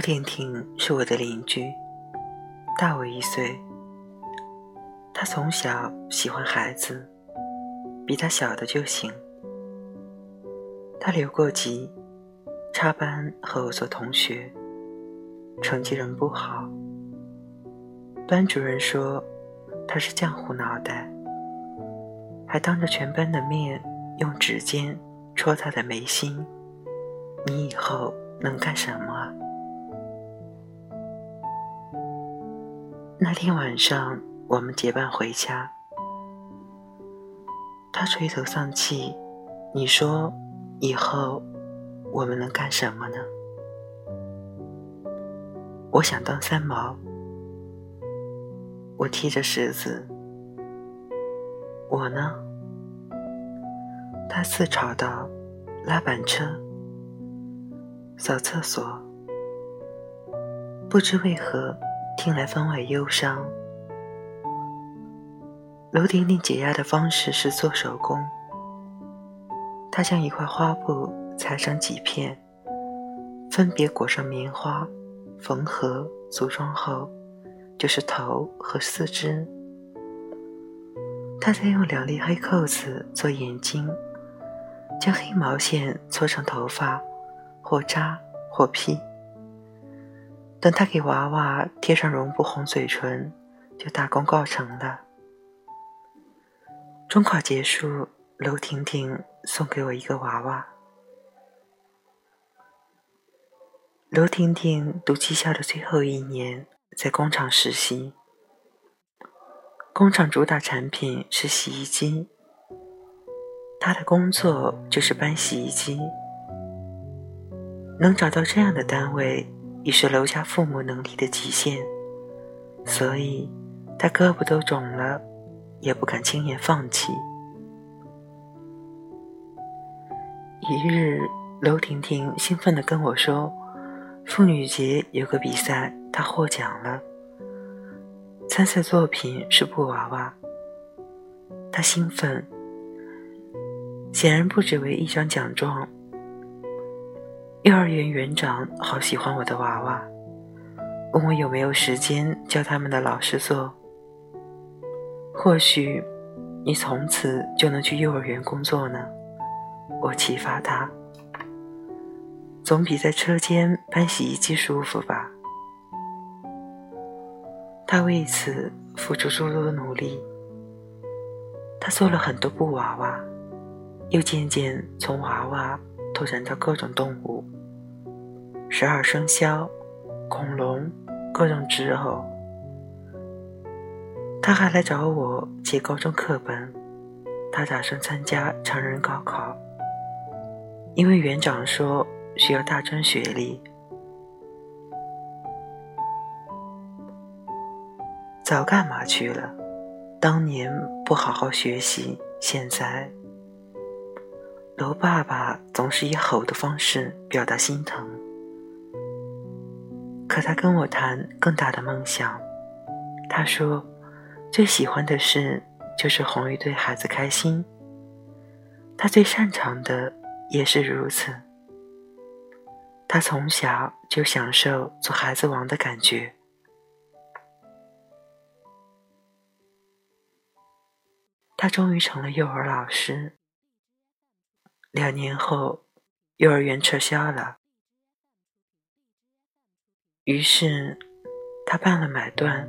娄婷婷是我的邻居，大我一岁。她从小喜欢孩子，比她小的就行。她留过级，插班和我做同学，成绩仍不好。班主任说她是浆糊脑袋，还当着全班的面用指尖戳她的眉心。你以后能干什么？那天晚上，我们结伴回家。他垂头丧气，你说，以后我们能干什么呢？我想当三毛，我踢着石子。我呢？他自嘲道：“拉板车，扫厕所。”不知为何。听来分外忧伤。楼婷婷解压的方式是做手工。她将一块花布裁成几片，分别裹上棉花，缝合组装后，就是头和四肢。她再用两粒黑扣子做眼睛，将黑毛线搓成头发，或扎或披。等他给娃娃贴上绒布红嘴唇，就大功告成了。中考结束，娄婷婷送给我一个娃娃。娄婷婷读技校的最后一年，在工厂实习。工厂主打产品是洗衣机，她的工作就是搬洗衣机。能找到这样的单位。已是楼下父母能力的极限，所以他胳膊都肿了，也不敢轻言放弃。一日，娄婷婷兴奋地跟我说：“妇女节有个比赛，她获奖了。参赛作品是布娃娃。”她兴奋，显然不只为一张奖状。幼儿园园长好喜欢我的娃娃，问我有没有时间教他们的老师做。或许你从此就能去幼儿园工作呢，我启发他。总比在车间搬洗衣机舒服吧。他为此付出诸多的努力。他做了很多布娃娃，又渐渐从娃娃。拓展到各种动物，十二生肖、恐龙、各种植偶。他还来找我借高中课本，他打算参加成人高考，因为园长说需要大专学历。早干嘛去了？当年不好好学习，现在。楼爸爸总是以吼的方式表达心疼，可他跟我谈更大的梦想。他说，最喜欢的事就是哄一对孩子开心。他最擅长的也是如此。他从小就享受做孩子王的感觉。他终于成了幼儿老师。两年后，幼儿园撤销了，于是他办了买断，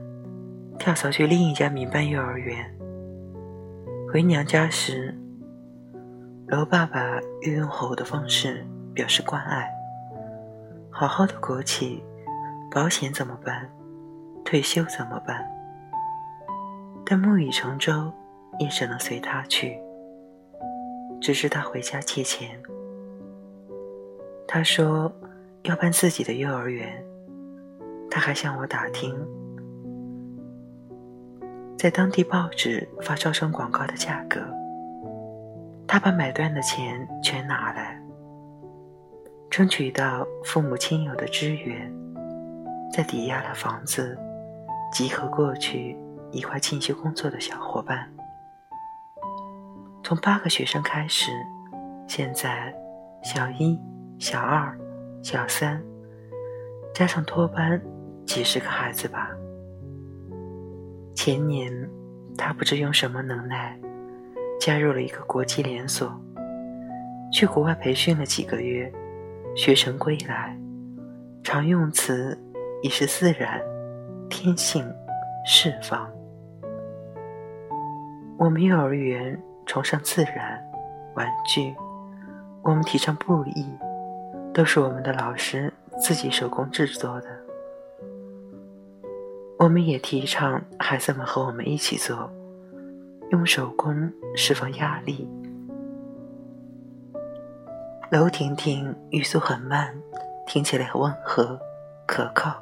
跳槽去另一家民办幼儿园。回娘家时，娄爸爸又用吼的方式表示关爱。好好的国企，保险怎么办？退休怎么办？但木已成舟，也只能随他去。只是他回家借钱。他说要办自己的幼儿园，他还向我打听，在当地报纸发招生广告的价格。他把买断的钱全拿来，争取到父母亲友的支援，再抵押了房子，集合过去一块进修工作的小伙伴。从八个学生开始，现在小一、小二、小三，加上托班几十个孩子吧。前年，他不知用什么能耐，加入了一个国际连锁，去国外培训了几个月，学成归来，常用词已是自然、天性、释放。我们幼儿园崇尚自然，玩具，我们提倡布艺，都是我们的老师自己手工制作的。我们也提倡孩子们和我们一起做，用手工释放压力。楼婷婷语速很慢，听起来很温和可靠。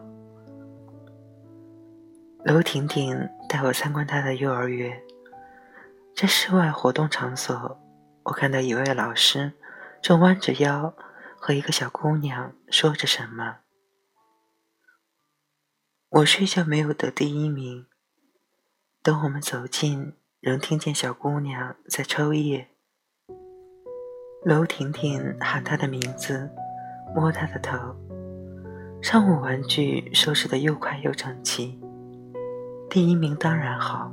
楼婷婷带我参观她的幼儿园。在室外活动场所，我看到一位老师正弯着腰和一个小姑娘说着什么。我睡觉没有得第一名，等我们走近，仍听见小姑娘在抽噎。楼婷婷喊她的名字，摸她的头。上午玩具收拾得又快又整齐，第一名当然好。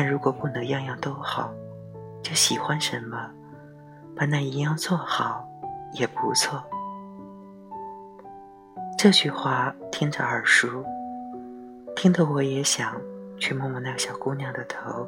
但如果不能样样都好，就喜欢什么，把那一样做好也不错。这句话听着耳熟，听得我也想去摸摸那个小姑娘的头。